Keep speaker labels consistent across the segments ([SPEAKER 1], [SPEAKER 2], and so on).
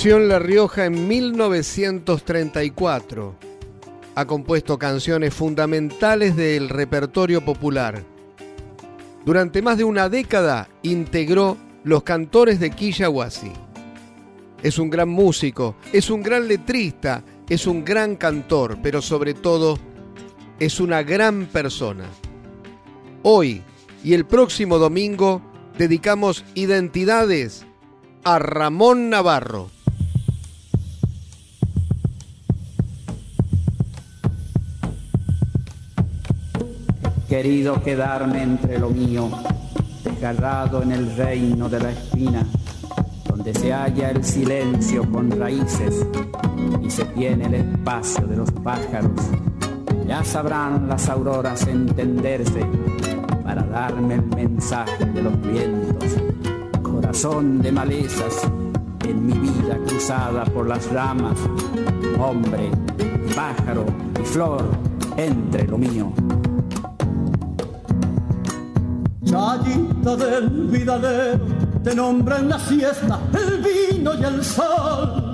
[SPEAKER 1] Nació La Rioja en 1934. Ha compuesto canciones fundamentales del repertorio popular. Durante más de una década integró los cantores de Quillahuasi. Es un gran músico, es un gran letrista, es un gran cantor, pero sobre todo es una gran persona. Hoy y el próximo domingo dedicamos identidades a Ramón Navarro.
[SPEAKER 2] Querido quedarme entre lo mío, desgarrado en el reino de la espina, donde se halla el silencio con raíces y se tiene el espacio de los pájaros. Ya sabrán las auroras entenderse para darme el mensaje de los vientos. Corazón de malezas en mi vida cruzada por las ramas, hombre, pájaro y flor entre lo mío.
[SPEAKER 3] Del vidalero, te nombra en la siesta el vino y el sol.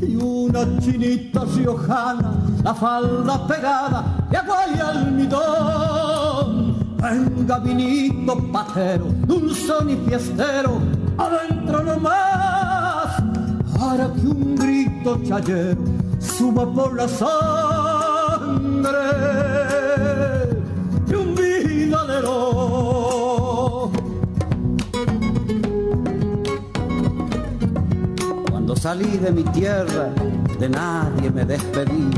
[SPEAKER 3] Y una chinita riojana, la falda pegada de agua y almidón. Venga vinito patero, dulzón y fiestero, adentro nomás, para que un grito chayero suba por la sangre de un vidalero. Salí de mi tierra, de nadie me despedí.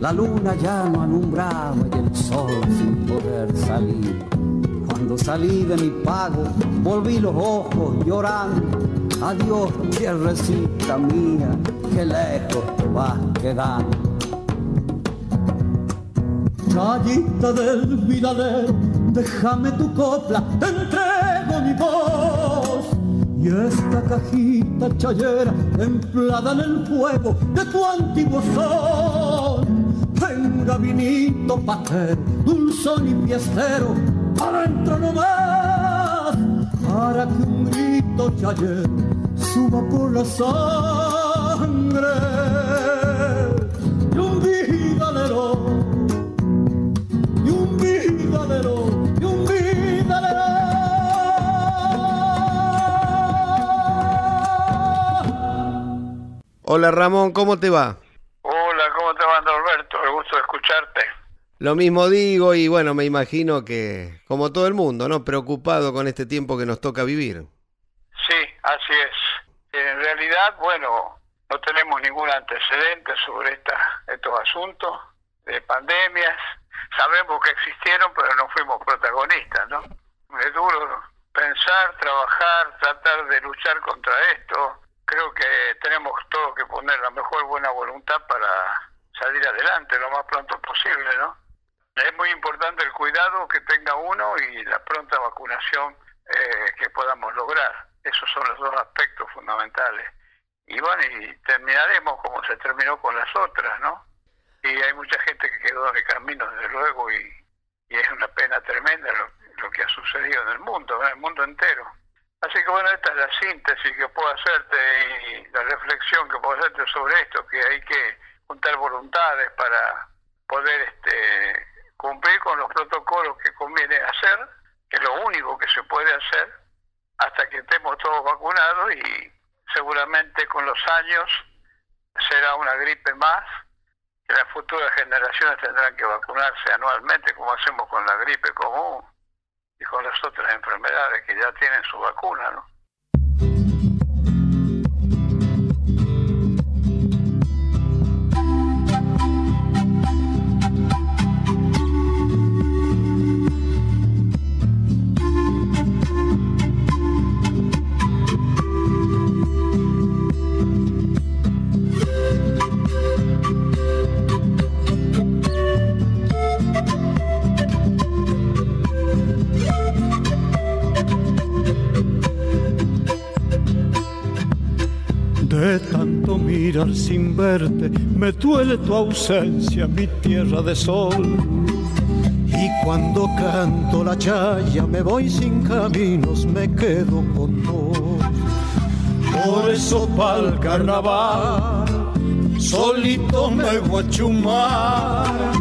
[SPEAKER 3] La luna ya no alumbraba y el sol sin poder salir. Cuando salí de mi pago, volví los ojos llorando. Adiós, tierrecita mía, que lejos te vas quedando. Chayita del vidalero, déjame tu copla, te entrego mi voz y esta cajita chayera templada en el fuego de tu antiguo sol. Venga vinito patero, dulzón y fiestero, adentro nomás, para que un grito chayero suba por la sangre
[SPEAKER 1] Hola Ramón, ¿cómo te va?
[SPEAKER 4] Hola, ¿cómo te va Norberto? El gusto de escucharte.
[SPEAKER 1] Lo mismo digo y bueno, me imagino que como todo el mundo, ¿no? Preocupado con este tiempo que nos toca vivir.
[SPEAKER 4] Sí, así es. En realidad, bueno, no tenemos ningún antecedente sobre esta, estos asuntos de pandemias. Sabemos que existieron, pero no fuimos protagonistas, ¿no? Es duro pensar, trabajar, tratar de luchar contra esto, creo que tenemos todo que poner la mejor buena voluntad para salir adelante lo más pronto posible, ¿no? Es muy importante el cuidado que tenga uno y la pronta vacunación eh, que podamos lograr. Esos son los dos aspectos fundamentales. Y bueno, y terminaremos como se terminó con las otras, ¿no? Y hay mucha gente que quedó en el camino, desde luego, y, es una pena tremenda lo que ha sucedido en el mundo, en el mundo entero. Así que bueno, esta es la síntesis que puedo hacerte y la reflexión que puedo hacerte sobre esto, que hay que juntar voluntades para poder este, cumplir con los protocolos que conviene hacer, que es lo único que se puede hacer hasta que estemos todos vacunados y seguramente con los años será una gripe más, que las futuras generaciones tendrán que vacunarse anualmente como hacemos con la gripe común y con las otras enfermedades que ya tienen su vacuna, ¿no?
[SPEAKER 5] Sin verte, me duele tu ausencia, mi tierra de sol. Y cuando canto la chaya, me voy sin caminos, me quedo con vos. Por eso pa'l carnaval, solito me voy a chumar.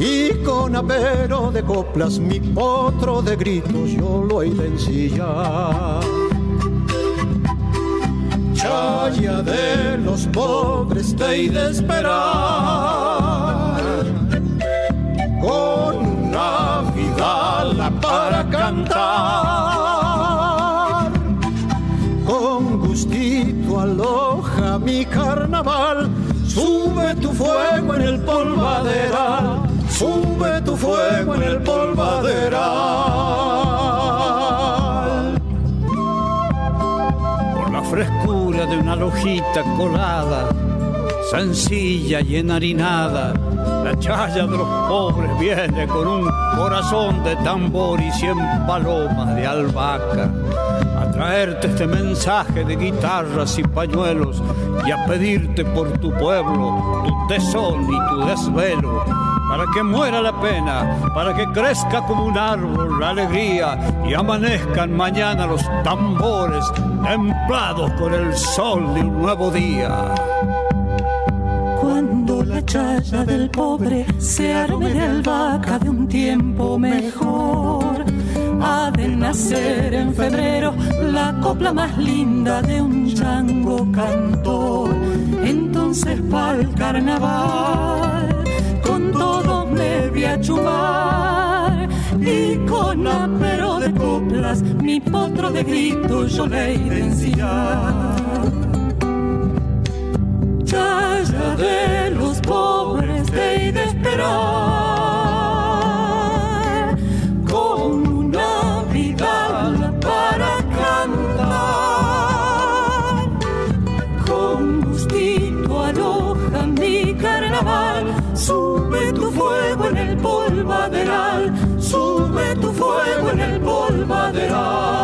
[SPEAKER 5] Y con apero de coplas, mi potro de gritos, yo lo he de ensillar de los pobres te de esperar. Con una vidala para cantar. Con gustito aloja mi carnaval. Sube tu fuego en el polvaderal. Sube tu fuego en el polvaderal. Por de una lojita colada, sencilla y enharinada. La chaya de los pobres viene con un corazón de tambor y cien palomas de albahaca a traerte este mensaje de guitarras y pañuelos y a pedirte por tu pueblo tu tesón y tu desvelo para que muera la pena, para que crezca como un árbol la alegría y amanezcan mañana los tambores templados con el sol de un nuevo día.
[SPEAKER 6] Cuando la chaya del pobre se arme de albahaca de un tiempo mejor, ha de nacer en febrero la copla más linda de un chango cantor. Entonces pa'l carnaval todos me voy a chumar y con apero de coplas mi potro de grito yo le de Ya, ya de los pobres de esperar polvaderal, sube tu fuego en el polvaderal.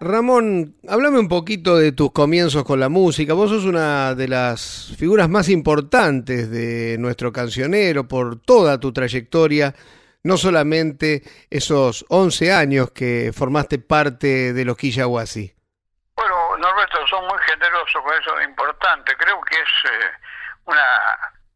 [SPEAKER 1] Ramón, háblame un poquito de tus comienzos con la música. Vos sos una de las figuras más importantes de nuestro cancionero por toda tu trayectoria, no solamente esos 11 años que formaste parte de los Quillahuasi.
[SPEAKER 4] Bueno, Norberto, son muy generosos con eso, importante. Creo que es eh, una,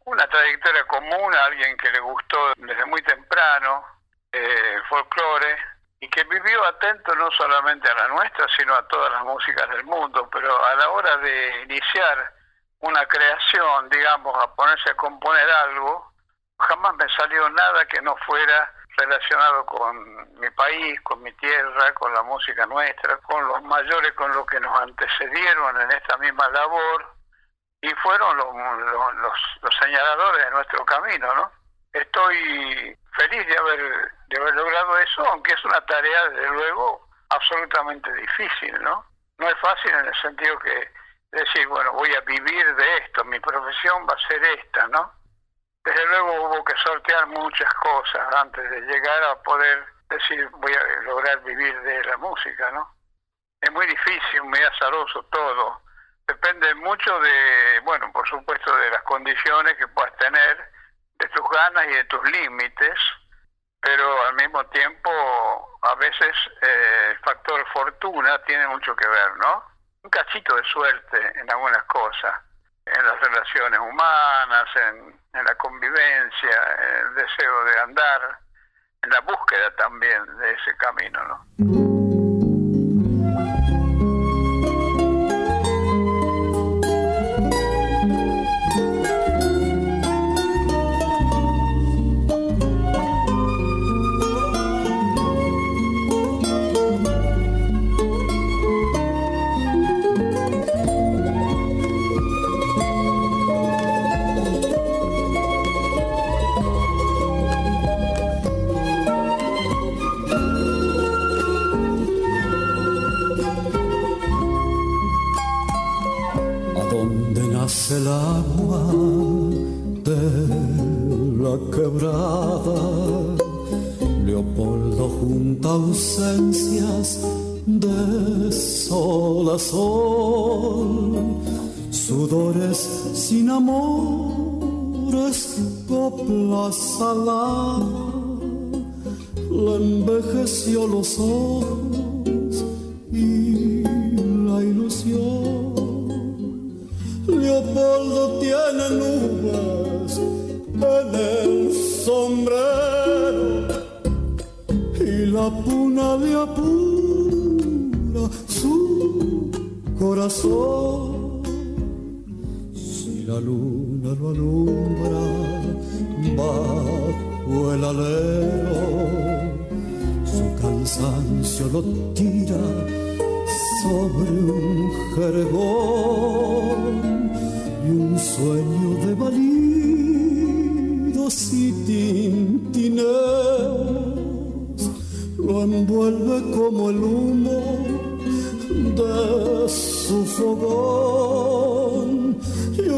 [SPEAKER 4] una trayectoria común a alguien que le gustó desde muy temprano eh, folclore y que vivió atento no solamente a la nuestra, sino a todas las músicas del mundo, pero a la hora de iniciar una creación, digamos, a ponerse a componer algo, jamás me salió nada que no fuera relacionado con mi país, con mi tierra, con la música nuestra, con los mayores, con los que nos antecedieron en esta misma labor, y fueron los, los, los señaladores de nuestro camino, ¿no? Estoy feliz de haber, de haber logrado eso, aunque es una tarea, desde luego, absolutamente difícil, ¿no? No es fácil en el sentido que decir, bueno, voy a vivir de esto, mi profesión va a ser esta, ¿no? Desde luego hubo que sortear muchas cosas antes de llegar a poder decir, voy a lograr vivir de la música, ¿no? Es muy difícil, muy azaroso todo. Depende mucho de, bueno, por supuesto, de las condiciones que puedas tener de tus ganas y de tus límites, pero al mismo tiempo a veces eh, el factor fortuna tiene mucho que ver, ¿no? Un cachito de suerte en algunas cosas, en las relaciones humanas, en, en la convivencia, en el deseo de andar, en la búsqueda también de ese camino, ¿no?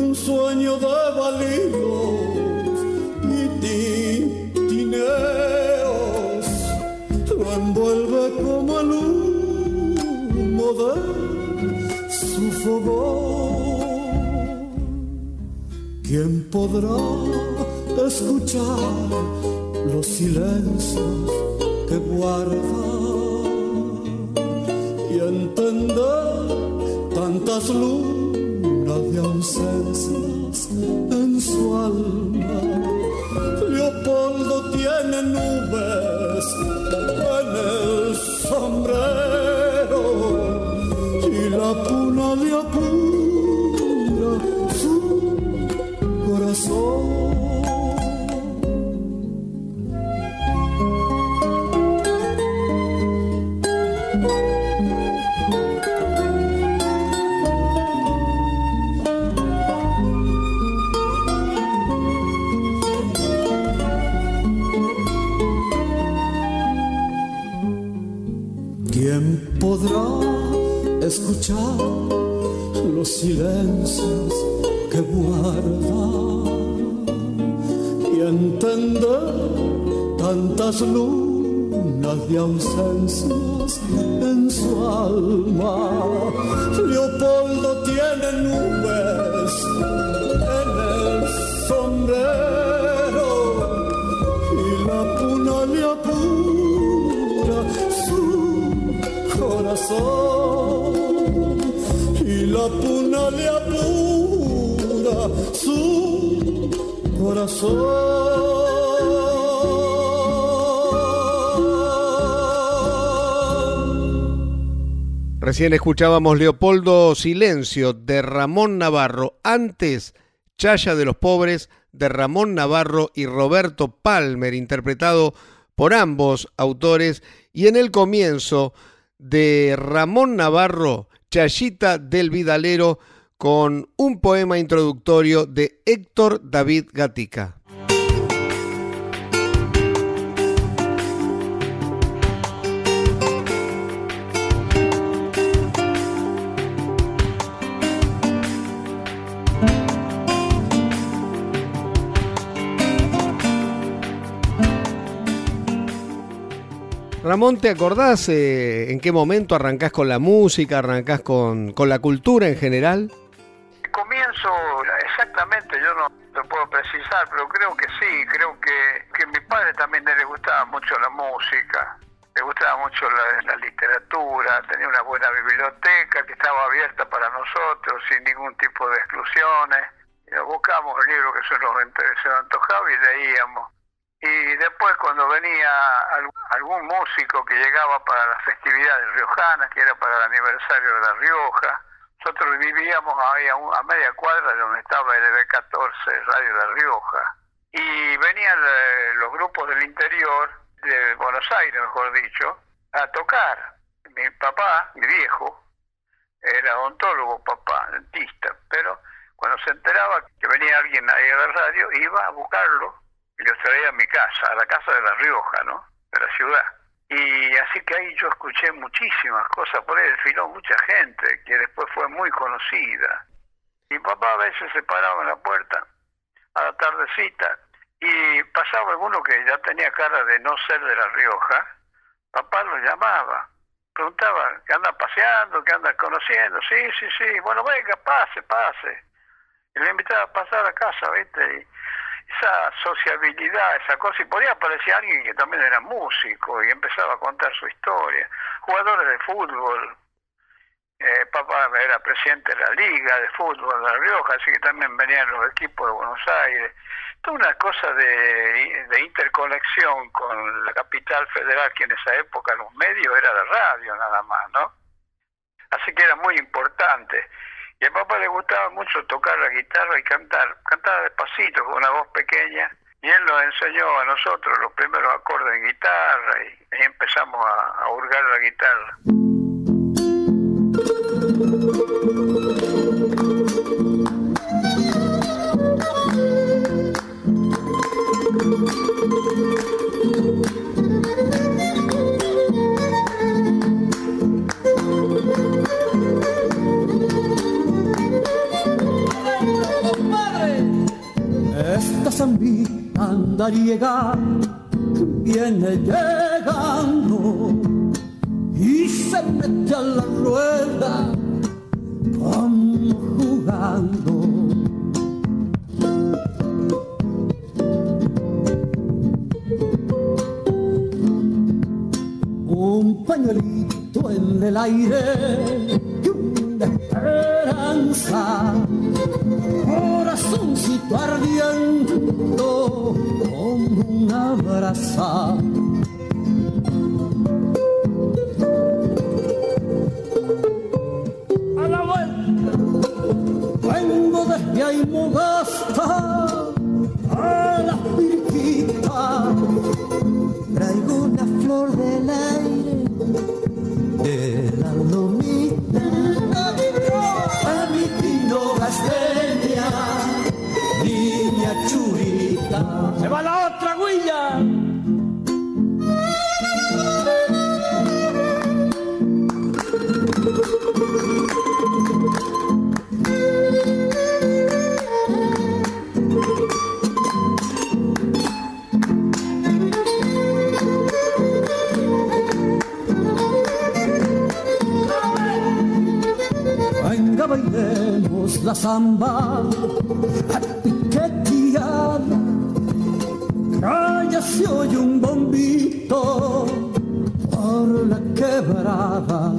[SPEAKER 7] Un sueño de balidos y tintineos lo envuelve como el humo de su fogón ¿Quién podrá escuchar los silencios que guarda y entender tantas lunas ausencias en su alma? Leopoldo tiene nubes en el sombrero y la puna silencios que guarda y entender tantas lunas de ausencias en su alma? Leopoldo tiene nubes la puna le apura su corazón.
[SPEAKER 1] Recién escuchábamos Leopoldo Silencio de Ramón Navarro. Antes, Chaya de los Pobres de Ramón Navarro y Roberto Palmer, interpretado por ambos autores. Y en el comienzo de Ramón Navarro, Chayita del Vidalero, con un poema introductorio de Héctor David Gatica. Ramón, ¿te acordás eh, en qué momento arrancás con la música, arrancás con, con la cultura en general?
[SPEAKER 4] Comienzo exactamente, yo no lo puedo precisar, pero creo que sí, creo que, que a mi padre también le gustaba mucho la música, le gustaba mucho la, literatura, tenía una buena biblioteca que estaba abierta para nosotros sin ningún tipo de exclusiones. Buscábamos el libro que se nos, se nos antojaba y leíamos. Y después cuando venía algún músico que llegaba para las festividades riojanas, que era para el aniversario de La Rioja, nosotros vivíamos ahí a, un, a media cuadra de donde estaba el EB14, Radio La Rioja. Y venían eh, los grupos del interior, de Buenos Aires mejor dicho, a tocar. Mi papá, mi viejo, era odontólogo papá, dentista, pero cuando se enteraba que venía alguien ahí a la radio, iba a buscarlo y los traía a mi casa, a la casa de La Rioja, ¿no? De la ciudad. Y así que ahí yo escuché muchísimas cosas, por ahí desfiló mucha gente que después fue muy conocida. Mi papá a veces se paraba en la puerta a la tardecita y pasaba alguno que ya tenía cara de no ser de La Rioja, papá lo llamaba, preguntaba, ¿qué anda paseando? ¿Qué anda conociendo? Sí, sí, sí, bueno, venga, pase, pase. Y le invitaba a pasar a casa, ¿viste? Y esa sociabilidad, esa cosa, y podía aparecer alguien que también era músico y empezaba a contar su historia. Jugadores de fútbol, eh, papá era presidente de la Liga de Fútbol de La Rioja, así que también venían los equipos de Buenos Aires. Toda una cosa de, de interconexión con la capital federal, que en esa época los medios era de radio nada más, ¿no? Así que era muy importante. Y a papá le gustaba mucho tocar la guitarra y cantar. Cantaba despacito, con una voz pequeña. Y él nos enseñó a nosotros los primeros acordes en guitarra y, empezamos a, a hurgar la guitarra.
[SPEAKER 3] Zambita andariega viene llegando y se mete a la rueda como jugando. Un pañuelito en el aire y una esperanza corazoncito ardiendo como una brasa. Samba piqueteada. Calla se oye un bombito por la quebrada.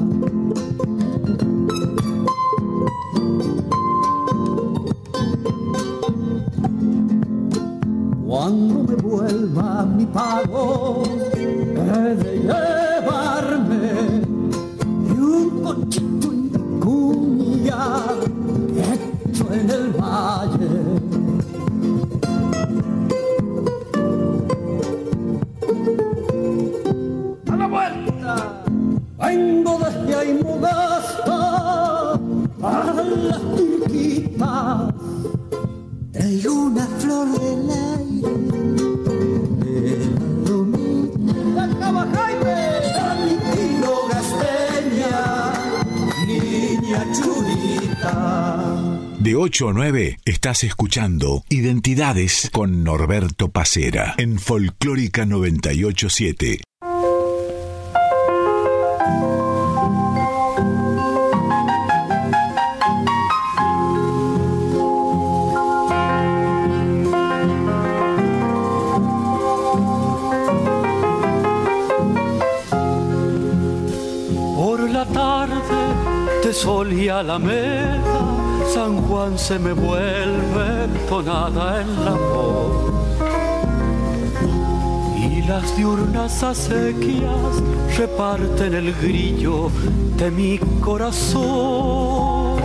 [SPEAKER 3] Cuando me vuelva mi pago, he de llevarme y un cochito y cuña en el valle. A la vuelta, vengo desde Aymogasta a las Pirquitas. Traigo una flor del De
[SPEAKER 8] 8 a 9 estás escuchando Identidades con Norberto Pacera en Folclórica 987.
[SPEAKER 9] Por la tarde de sol y alameda, San Juan se me vuelve tonada en la voz. Y las diurnas acequias reparten el grillo de mi corazón.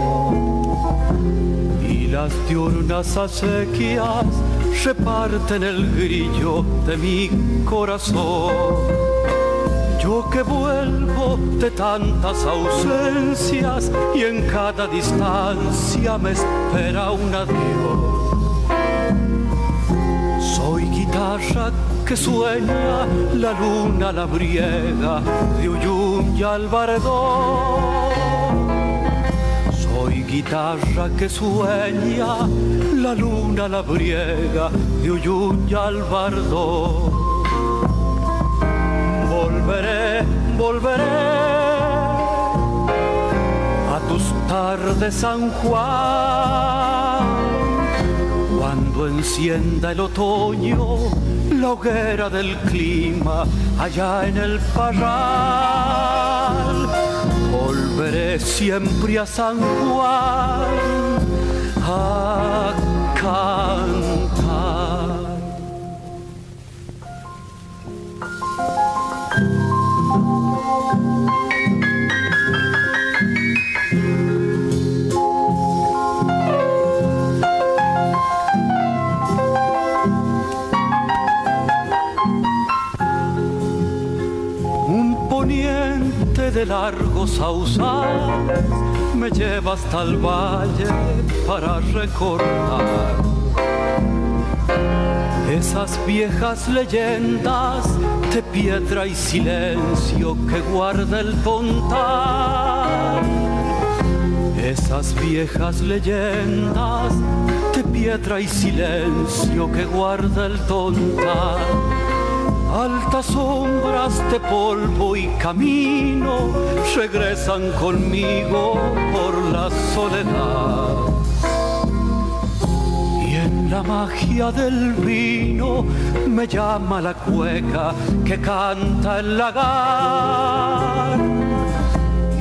[SPEAKER 9] Y las diurnas acequias reparten el grillo de mi corazón. Yo que vuelvo de tantas ausencias y en cada distancia me espera un adiós. Soy guitarra que sueña la luna labriega de Uyun y. Soy guitarra que sueña la luna labriega de Uyun y Albardón volveré volveré a tus tardes San Juan. Cuando encienda el otoño la hoguera del clima allá en el parral. Volveré siempre a San Juan a largos sausales me lleva hasta el valle para recordar esas viejas leyendas de piedra y silencio que guarda el tontal. Esas viejas leyendas de piedra y silencio que guarda el tontal altas sombras de polvo y camino regresan conmigo por la soledad. Y en la magia del vino me llama la cueca que canta el lagar.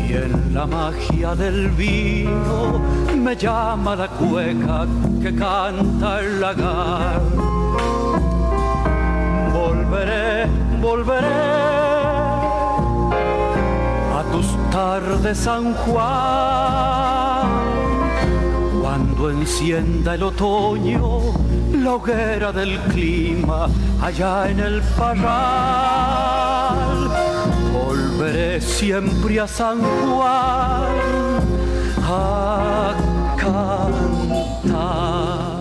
[SPEAKER 9] Y en la magia del vino me llama la cueca que canta el lagar volveré, volveré a tus tardes San Juan. Cuando encienda el otoño la hoguera del clima allá en el parral, volveré siempre a San Juan a cantar.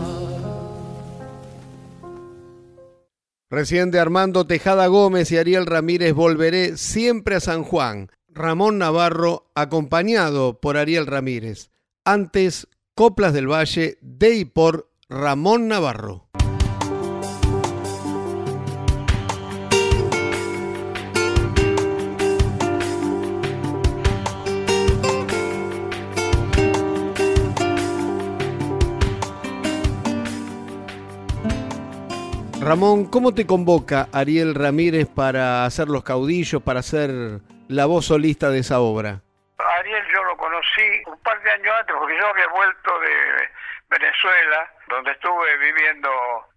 [SPEAKER 1] Recién de Armando Tejada Gómez y Ariel Ramírez volveré siempre a San Juan. Ramón Navarro acompañado por Ariel Ramírez. Antes, Coplas del Valle de y por Ramón Navarro. Ramón, ¿cómo te convoca Ariel Ramírez para hacer los caudillos, para ser la voz solista de esa obra?
[SPEAKER 4] Ariel yo lo conocí un par de años antes, porque yo había vuelto de Venezuela, donde estuve viviendo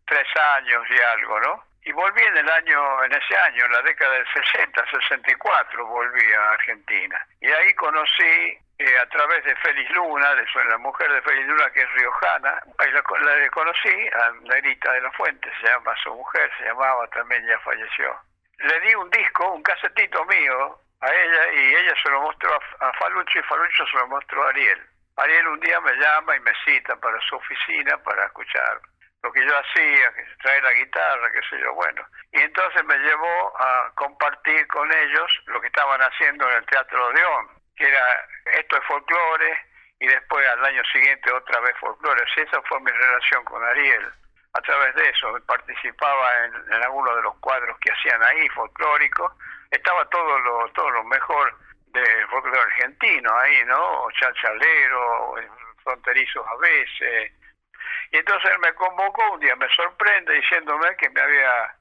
[SPEAKER 4] tres años y algo, ¿no? Y volví en el año, en ese año, en la década del 60, 64, volví a Argentina. Y ahí conocí eh, a través de Félix Luna, de la mujer de Félix Luna que es riojana, ahí la, conocí, a Nerita de la Fuente, se llama su mujer, se llamaba también, ya falleció. Le di un disco, un casetito mío a ella y ella se lo mostró a, Falucho y Falucho se lo mostró a Ariel. Ariel un día me llama y me cita para su oficina para escuchar lo que yo hacía, que trae la guitarra, qué sé yo, bueno. Y entonces me llevó a compartir con ellos lo que estaban haciendo en el Teatro Odeón que era esto es folclore y después al año siguiente otra vez folclore. esa fue mi relación con Ariel. A través de eso participaba en, algunos de los cuadros que hacían ahí, folclóricos. Estaba todo lo, todo lo mejor del folclore argentino ahí, ¿no? Chalchalero, fronterizos a veces. Y entonces él me convocó un día, me sorprende diciéndome que me había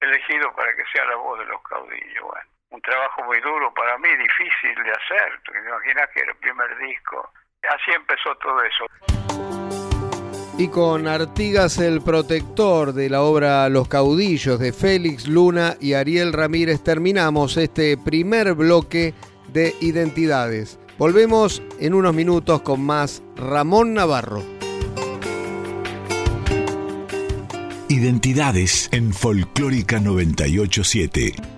[SPEAKER 4] elegido para que sea la voz de los caudillos. Bueno un trabajo muy duro para mí, difícil de hacer. Te imaginas que era el primer disco. Así empezó todo eso.
[SPEAKER 1] Y con Artigas el protector de la obra Los caudillos de Félix Luna y Ariel Ramírez terminamos este primer bloque de identidades. Volvemos en unos minutos con más Ramón Navarro.
[SPEAKER 8] Identidades en Folclórica 987.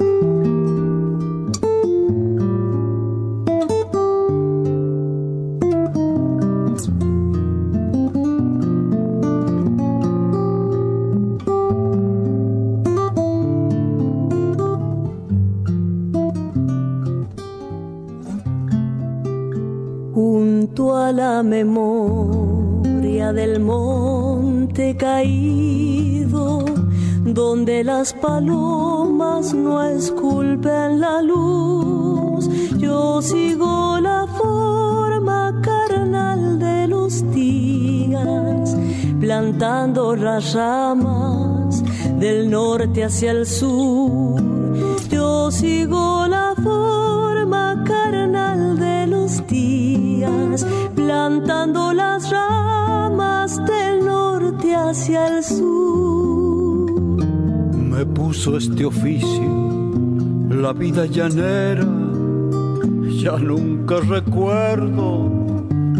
[SPEAKER 10] Hacia el sur. Yo sigo la forma carnal de los días, plantando las ramas del norte hacia el sur.
[SPEAKER 9] Me puso este oficio, la vida llanera, ya nunca recuerdo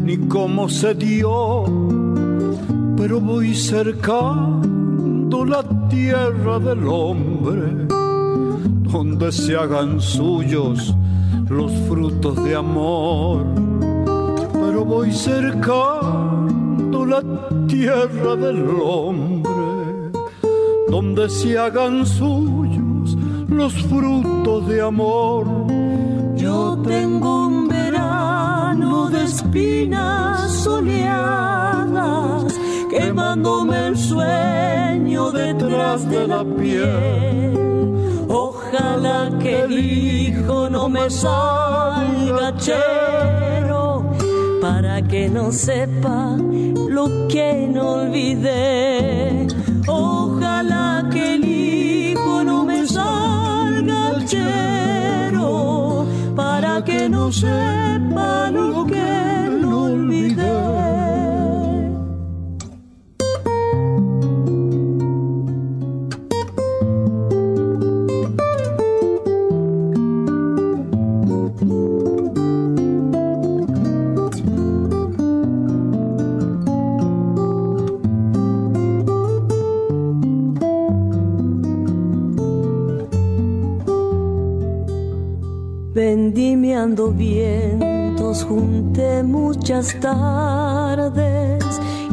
[SPEAKER 9] ni cómo se dio, pero voy cercando la tierra del hombre, donde se hagan suyos los frutos de amor. Pero voy cercando la tierra del hombre, donde se hagan suyos los frutos de amor.
[SPEAKER 10] Yo tengo un verano de espinas soleadas, quemándome de la piel. Ojalá que el hijo no me salga chero, para que no sepa lo que no olvidé. Ojalá que el hijo no me salga chero, para que no sepa lo que Vientos junté muchas tardes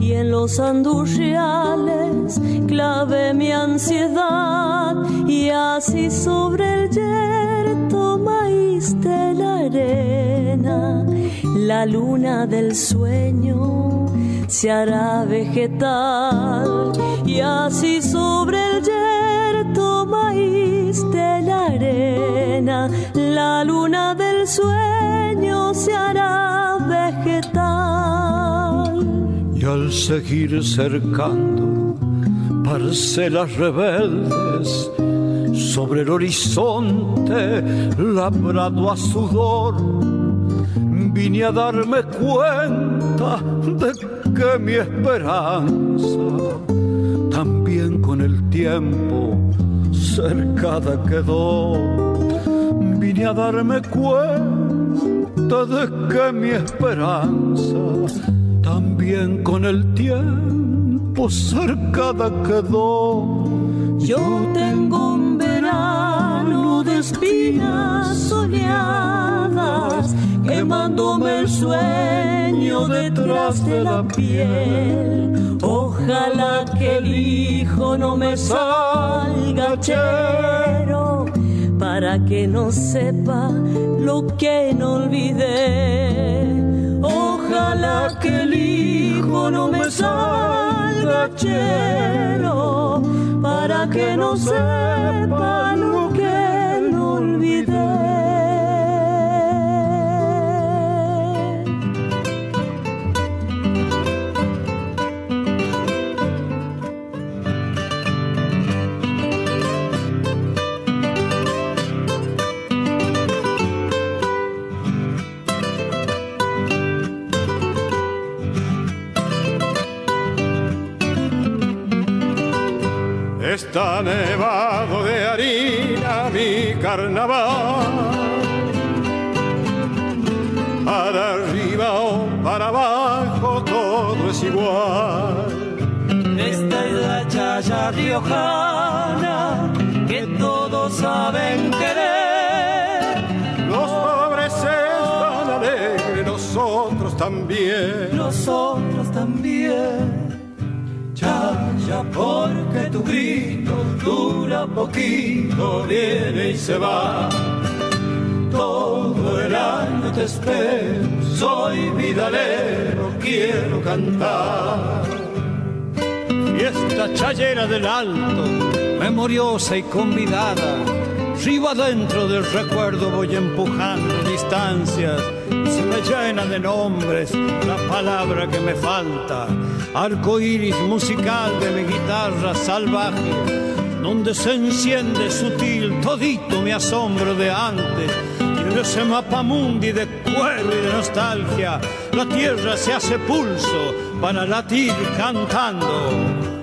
[SPEAKER 10] y en los andurriales clavé mi ansiedad y así sobre el yerto maíz de la arena. La luna del sueño se hará vegetal y así sobre el yerto maíz de la arena. La luna del sueño se hará vegetal.
[SPEAKER 9] Y al seguir cercando parcelas rebeldes sobre el horizonte labrado a sudor, vine a darme cuenta de que mi esperanza también con el tiempo cercada quedó. Vine a darme cuenta de que mi esperanza también con el tiempo cercada quedó.
[SPEAKER 10] Yo tengo un verano de espinas soleadas, quemándome el sueño detrás de la piel. Ojalá que el hijo no me salga chero, para que no sepa lo que no olvidé. Ojalá que el hijo no me salga chero, para que no sepa lo que
[SPEAKER 5] Está nevado de harina mi carnaval. Para arriba o para abajo todo es igual.
[SPEAKER 6] Esta es la chaya riojana tu grito dura poquito, viene y se va.
[SPEAKER 9] todo el año te espero, soy vidalero, quiero cantar.
[SPEAKER 5] Fiesta chayera del alto, memoriosa y convidada, río adentro del recuerdo voy empujando distancias, llena de nombres la palabra que me falta, arco iris musical de mi guitarra salvaje donde se enciende sutil todito mi asombro de antes. Y en ese mapamundi de cuero y de nostalgia, la tierra se hace pulso para latir cantando.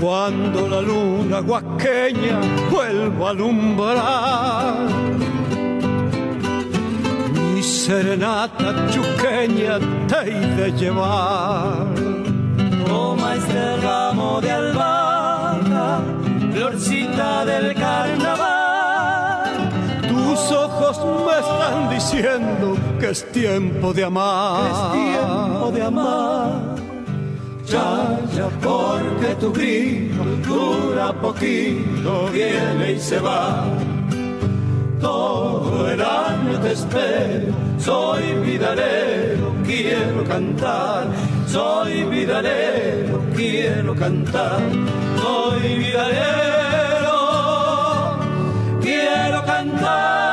[SPEAKER 5] Cuando la luna guaqueña vuelva a alumbrar serenata chuqueña te he de llevar.
[SPEAKER 9] Toma este ramo de albahaca, florcita del carnaval.
[SPEAKER 5] Tus ojos me están diciendo que es tiempo de amar.
[SPEAKER 9] Es tiempo de amar. Ya, porque tu grito dura poquito, viene y se va. Todo el año te espero, soy vidalero, quiero cantar, soy vidalero, quiero cantar, soy vidalero, quiero cantar.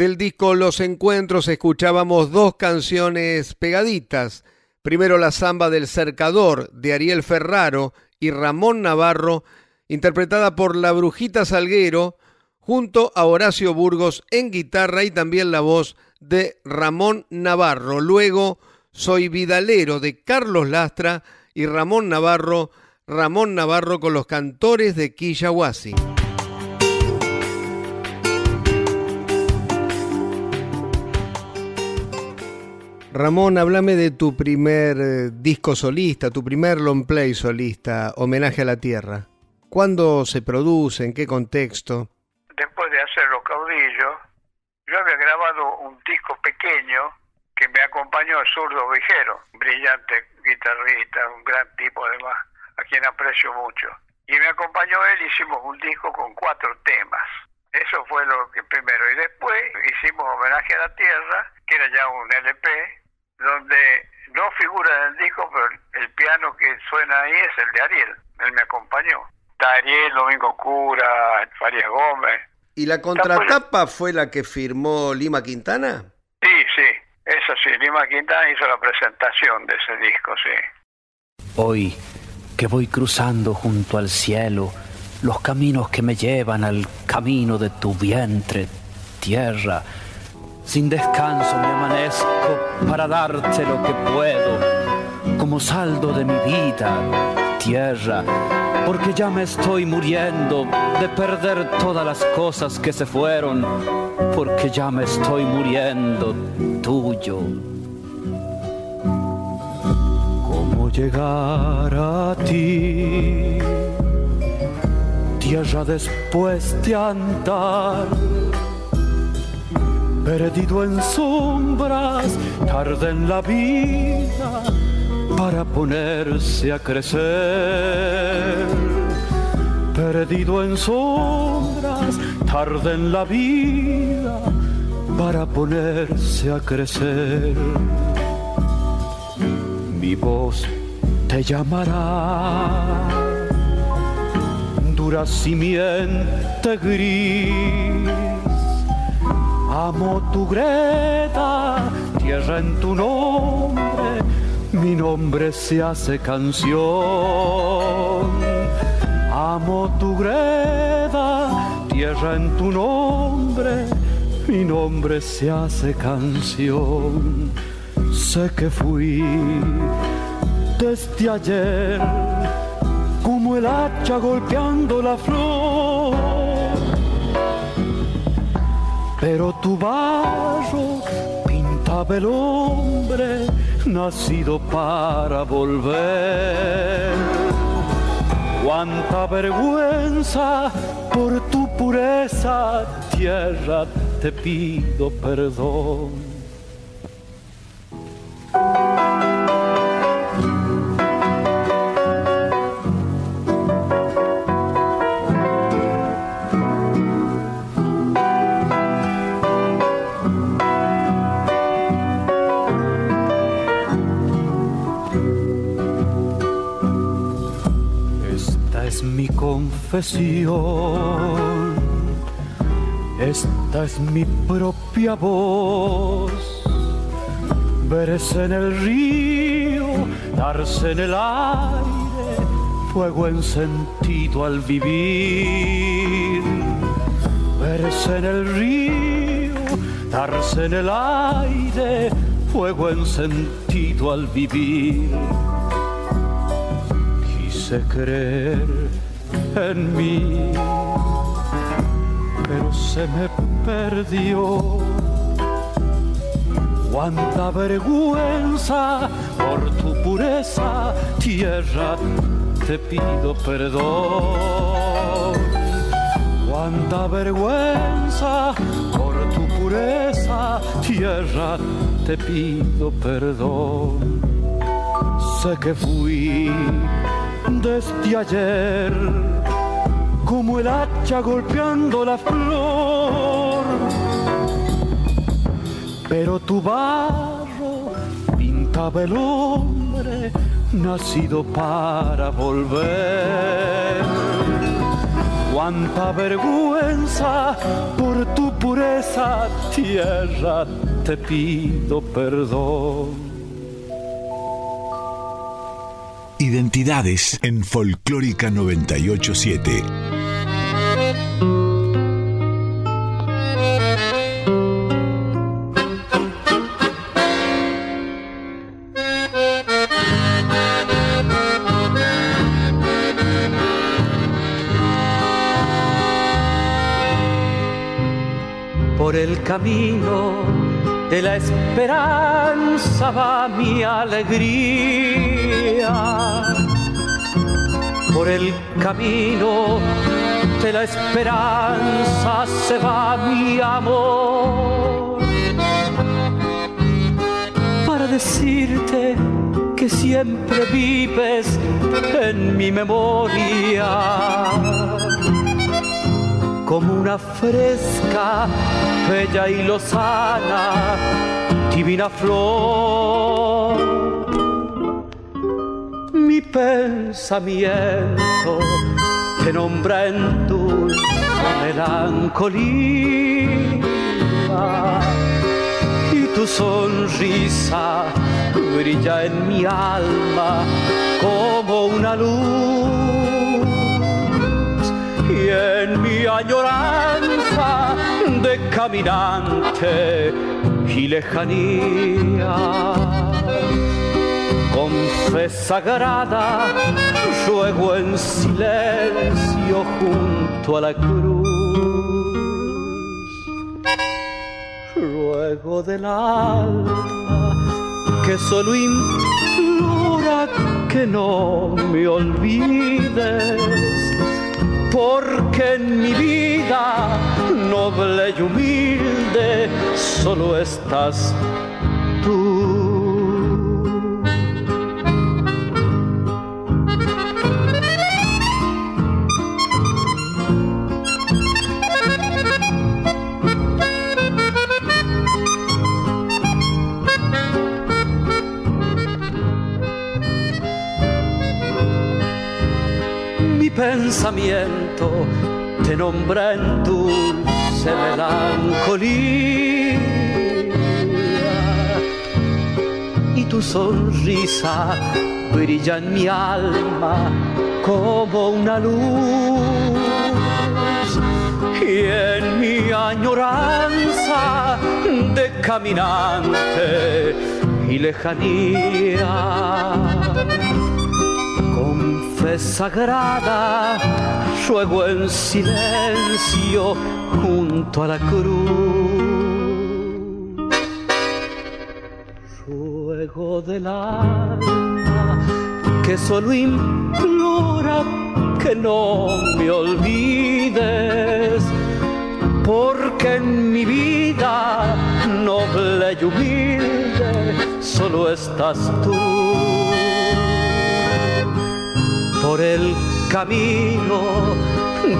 [SPEAKER 1] Del disco Los Encuentros escuchábamos dos canciones pegaditas. Primero la samba del cercador de Ariel Ferraro y Ramón Navarro, interpretada por la Brujita Salguero, junto a Horacio Burgos en guitarra y también la voz de Ramón Navarro. Luego, Soy Vidalero de Carlos Lastra y Ramón Navarro, Ramón Navarro con los cantores de Quillahuasi. Ramón, háblame de tu primer eh, disco solista, tu primer long play solista, Homenaje a la Tierra. ¿Cuándo se produce? ¿En qué contexto?
[SPEAKER 4] Después de hacer Los Caudillos, yo había grabado un disco pequeño que me acompañó el zurdo Vigero, brillante guitarrista, un gran tipo además, a quien aprecio mucho. Y me acompañó él, hicimos un disco con cuatro temas. Eso fue lo que primero. Y después hicimos Homenaje a la Tierra, que era ya un LP, donde no figura en el disco, pero el piano que suena ahí es el de Ariel, él me acompañó. Está Ariel, Domingo Cura, Faria Gómez.
[SPEAKER 1] ¿Y la contratapa fue la que firmó Lima Quintana?
[SPEAKER 4] Sí, sí, eso sí, Lima Quintana hizo la presentación de ese disco, sí.
[SPEAKER 11] Hoy que voy cruzando junto al cielo los caminos que me llevan al camino de tu vientre, tierra, sin descanso me amanezco para darte lo que puedo, como saldo de mi vida, tierra, porque ya me estoy muriendo de perder todas las cosas que se fueron, porque ya me estoy muriendo tuyo.
[SPEAKER 9] ¿Cómo llegar a ti? Tierra después de andar perdido en sombras, tarde en la vida para ponerse a crecer. Perdido en sombras, tarde en la vida para ponerse a crecer. Mi voz te llamará, dura simiente gris Amo tu greda, tierra en tu nombre, mi nombre se hace canción. Amo tu greda, tierra en tu nombre, mi nombre se hace canción. Sé que fui desde ayer como el hacha golpeando la flor pero tu barro pintaba el hombre nacido para volver. Cuánta vergüenza por tu pureza, tierra, te pido perdón. Esta es mi propia voz. Verse en el río, darse en el aire, fuego encendido al vivir. Verse en el río, darse en el aire, fuego encendido al vivir creer en mí, pero se me perdió. Cuánta vergüenza por tu pureza, tierra, te pido perdón. Cuánta vergüenza por tu pureza, tierra, te pido perdón. Sé que fui desde ayer, como el hacha golpeando la flor. Pero tu barro pintaba el hombre nacido para volver. Cuánta vergüenza por tu pureza, tierra, te pido perdón.
[SPEAKER 8] Identidades en Folclórica 987.
[SPEAKER 9] Por el camino de la esperanza va mi alegría. Por el camino de la esperanza se va mi amor. Para decirte que siempre vives en mi memoria como una fresca, bella y lozana, divina flor. Mi pensamiento te nombra en dulce melancolía y tu sonrisa brilla en mi alma como una luz y en mi añoranza de caminante y lejanía. Con fe sagrada ruego en silencio junto a la cruz. Ruego del alma que solo implora que no me olvides porque en mi vida noble y humilde solo estás pensamiento te nombra en dulce melancolía. Y tu sonrisa brilla en mi alma como una luz. Y en mi añoranza de caminante y lejanía fe sagrada, ruego en silencio junto a la cruz. Ruego del alma que solo implora que no me olvides, porque en mi vida noble y humilde solo estás tú por el camino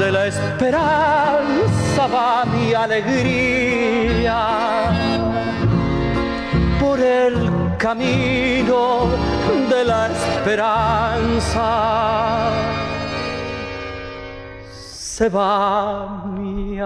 [SPEAKER 9] de la esperanza va mi alegría. Por el camino de la esperanza se va mi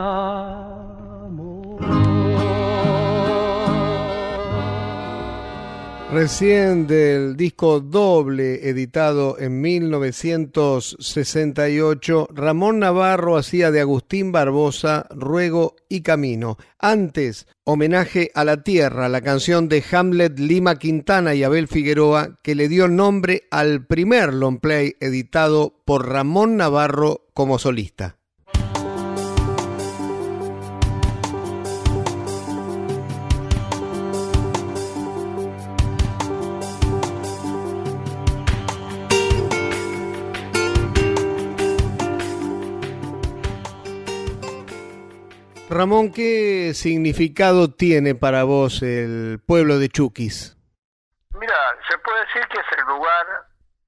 [SPEAKER 1] Recién del disco doble editado en 1968, Ramón Navarro hacía de Agustín Barbosa Ruego y Camino. Antes, homenaje a la tierra, la canción de Hamlet Lima Quintana y Abel Figueroa, que le dio nombre al primer long play editado por Ramón Navarro como solista. Ramón, ¿qué significado tiene para vos el pueblo de Chuquis?
[SPEAKER 4] Mira, se puede decir que es el lugar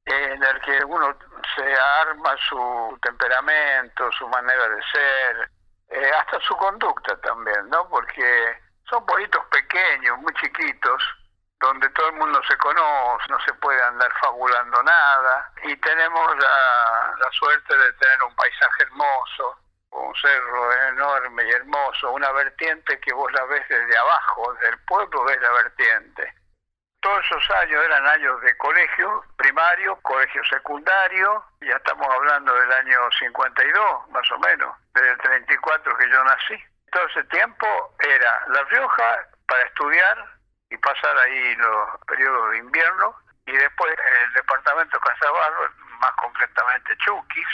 [SPEAKER 4] en el que uno se arma su temperamento, su manera de ser, eh, hasta su conducta también, ¿no? Porque son pueblitos pequeños, muy chiquitos, donde todo el mundo se conoce, no se puede andar fabulando nada, y tenemos la, la suerte de tener un paisaje hermoso, un cerro enorme y hermoso, una vertiente que vos la ves desde abajo, desde el pueblo ves la vertiente. Todos esos años eran años de colegio primario, colegio secundario, ya estamos hablando del año 52, más o menos, desde el 34 que yo nací. Todo ese tiempo era La Rioja para estudiar y pasar ahí los periodos de invierno, y después el departamento Casabarro, más concretamente Chuquis,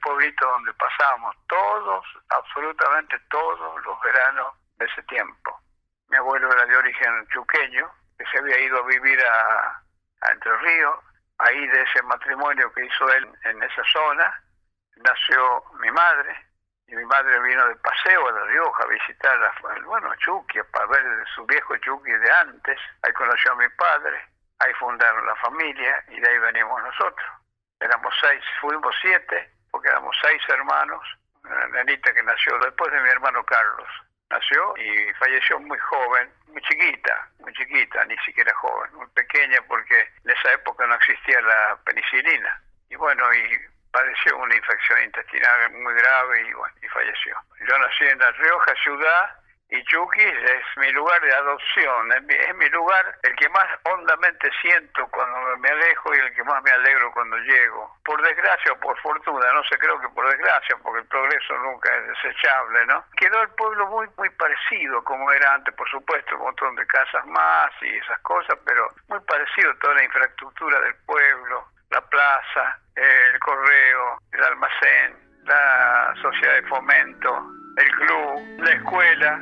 [SPEAKER 4] el pueblito donde pasábamos todos, absolutamente todos los veranos de ese tiempo. Mi abuelo era de origen chuqueño, que se había ido a vivir a, Entre Ríos, ahí de ese matrimonio que hizo él en esa zona, nació mi madre, y mi madre vino de paseo a La Rioja a visitar, a, bueno, para ver su viejo Chuquia de antes, ahí conoció a mi padre, ahí fundaron la familia y de ahí venimos nosotros. Éramos seis, fuimos siete, porque éramos seis hermanos, una nenita que nació después de mi hermano Carlos. Nació y falleció muy joven, muy chiquita, muy chiquita, ni siquiera joven, muy pequeña porque en esa época no existía la penicilina. Y bueno, y padeció una infección intestinal muy grave y, bueno, y falleció. Yo nací en La Rioja, ciudad, y Chuquis es mi lugar de adopción, es mi, lugar el que más hondamente siento cuando me alejo y el que más me alegro cuando llego. Por desgracia o por fortuna, no sé, creo que por desgracia, porque el progreso nunca es desechable, ¿no? Quedó el pueblo muy, muy parecido como era antes, por supuesto, un montón de casas más y esas cosas, pero muy parecido toda la infraestructura del pueblo, la plaza, el correo, el almacén, la sociedad de fomento, el club, la escuela,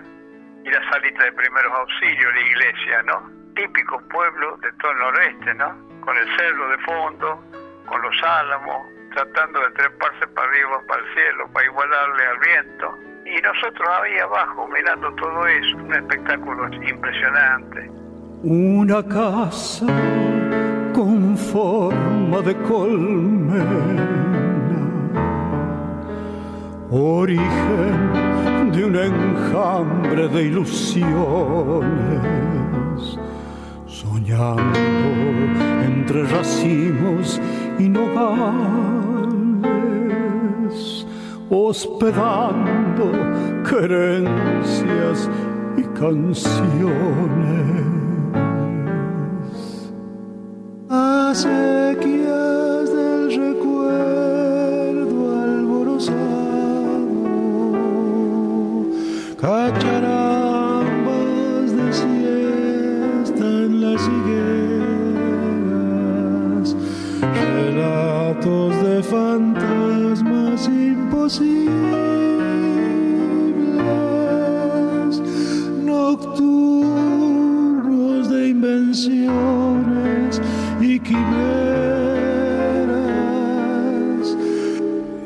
[SPEAKER 4] y la salita de primeros auxilios, la iglesia, ¿no? Típico pueblo de todo el noreste, ¿no? Con el cerro de fondo, con los álamos, tratando de treparse para arriba, para el cielo, para igualarle al viento. Y nosotros ahí abajo mirando todo eso, un espectáculo impresionante.
[SPEAKER 9] Una casa con forma de colmena origen de un enjambre de ilusiones, soñando entre racimos y nogales, hospedando querencias y canciones. Imposibles, nocturnos de invenciones y quimeras.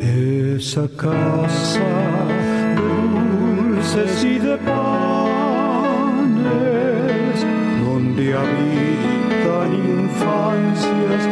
[SPEAKER 9] Esa casa y de panes, donde habitan infancias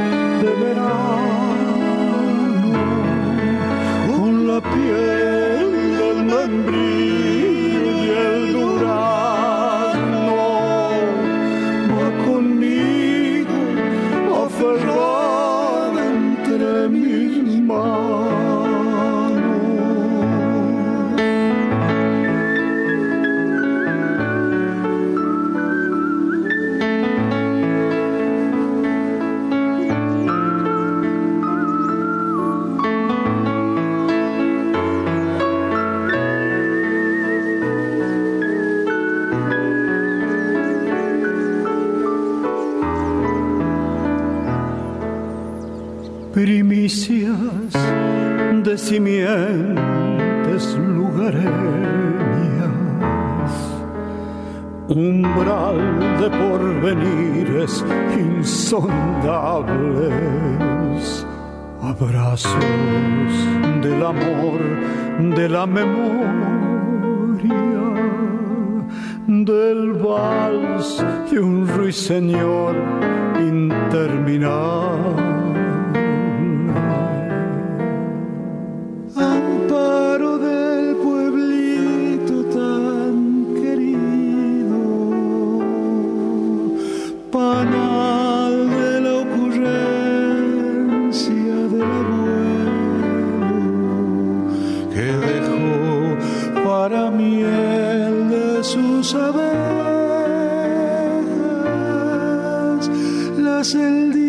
[SPEAKER 1] Lo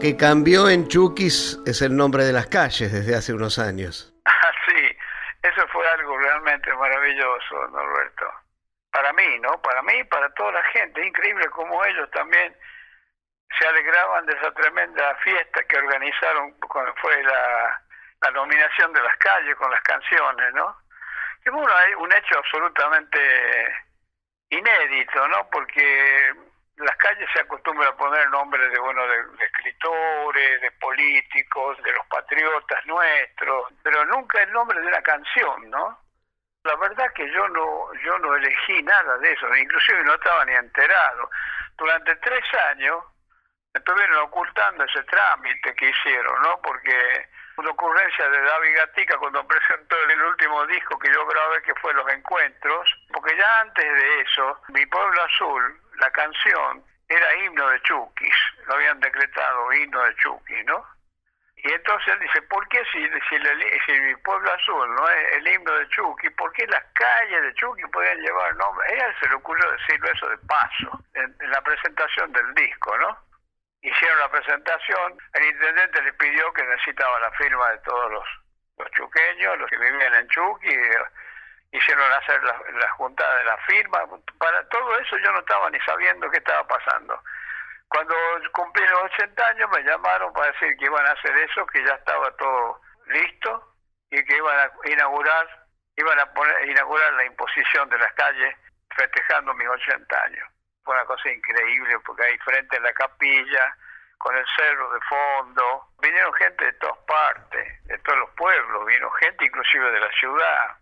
[SPEAKER 1] que cambió en Chukis es el nombre de las calles desde hace unos años.
[SPEAKER 4] Ah, sí, eso fue algo realmente maravilloso, Norberto. Para mí, ¿no? Para mí y para toda la gente. Increíble como ellos también se alegraban de esa tremenda fiesta que organizaron cuando fue la, la nominación de las calles con las canciones, ¿no? Y bueno, hay un hecho absolutamente inédito, ¿no? Porque las calles se acostumbran a poner nombres de bueno de, escritores, de políticos, de los patriotas nuestros, pero nunca el nombre de una canción, ¿no? La verdad que yo no yo no elegí nada de eso, inclusive no estaba ni enterado. Durante tres años estuvieron ocultando ese trámite que hicieron, ¿no? Porque una ocurrencia de David Gatica cuando presentó el último disco que yo grabé que fue Los Encuentros, porque ya antes de eso, Mi Pueblo Azul la canción era himno de Chukis, lo habían decretado himno de Chukis, ¿no? Y entonces él dice, ¿por qué si, si, mi pueblo azul no es el himno de Chucky, por qué las calles de Chucky pueden llevar nombre? A él se le ocurrió decirlo eso de paso, en, la presentación del disco, ¿no? Hicieron la presentación, el intendente le pidió que necesitaba la firma de todos los, los chuqueños, los que vivían en Chucky, hicieron hacer la, la juntada de la firma. Para todo eso yo no estaba ni sabiendo qué estaba pasando. Cuando cumplí los 80 años me llamaron para decir que iban a hacer eso, que ya estaba todo listo y que iban a inaugurar, iban a poner, inaugurar la imposición de las calles festejando mis 80 años. Fue una cosa increíble porque ahí frente a la capilla, con el cerro de fondo, vinieron gente de todas partes, de todos los pueblos, vino gente inclusive de la ciudad,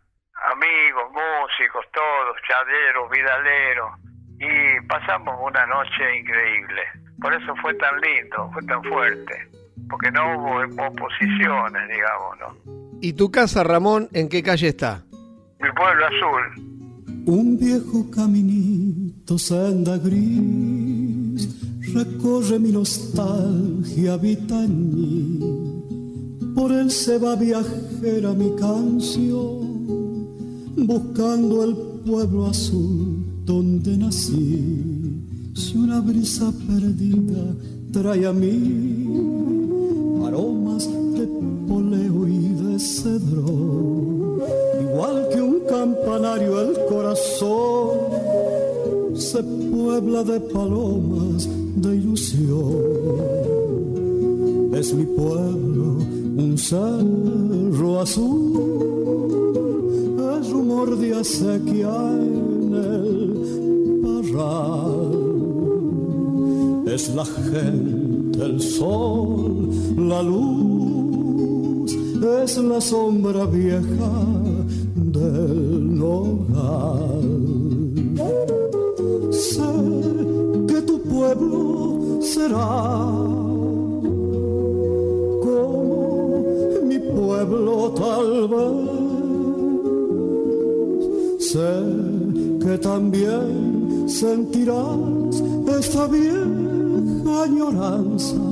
[SPEAKER 4] amigos, músicos, todos, chaderos, vidaleros, y pasamos una noche increíble. Por eso fue tan lindo, fue tan fuerte, porque no hubo oposiciones, digamos, ¿no?
[SPEAKER 1] ¿Y tu casa, Ramón, en qué calle está?
[SPEAKER 4] Mi pueblo azul.
[SPEAKER 7] Un viejo caminito, senda gris, recorre mi nostalgia vitaní. Por él se va viajera mi canción buscando el pueblo azul donde nací. Si una brisa perdida trae a mí aromas de poleo y de cedro, igual que un campanario el corazón se puebla de palomas de ilusión. Es mi pueblo un cerro azul rumor de acequia en el parral. Es la gente, el sol, la luz,
[SPEAKER 3] es la sombra vieja del hogar. Sé que tu pueblo será como mi pueblo tal vez. También sentirás esta vieja añoranza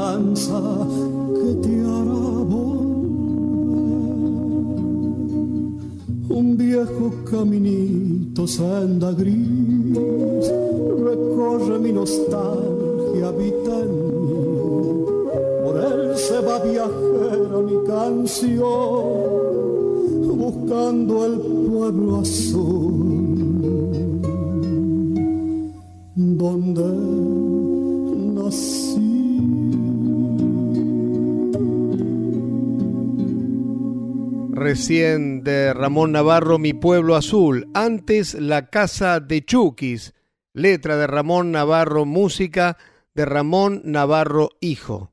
[SPEAKER 3] que te hará. Un viejo caminito senda gris recorre mi nostalgia, habita en mí. Por él se va viajera mi canción, buscando el pueblo azul donde nací.
[SPEAKER 1] Recién de Ramón Navarro, Mi Pueblo Azul. Antes, La Casa de Chukis. Letra de Ramón Navarro, música de Ramón Navarro Hijo.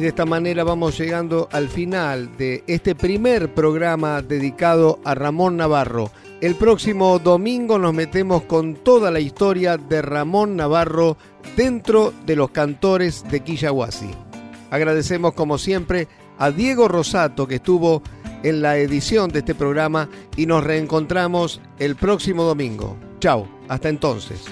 [SPEAKER 1] De esta manera vamos llegando al final de este primer programa dedicado a Ramón Navarro. El próximo domingo nos metemos con toda la historia de Ramón Navarro dentro de los cantores de Quillahuasi. Agradecemos como siempre a Diego Rosato que estuvo en la edición de este programa y nos reencontramos el próximo domingo. Chao, hasta entonces.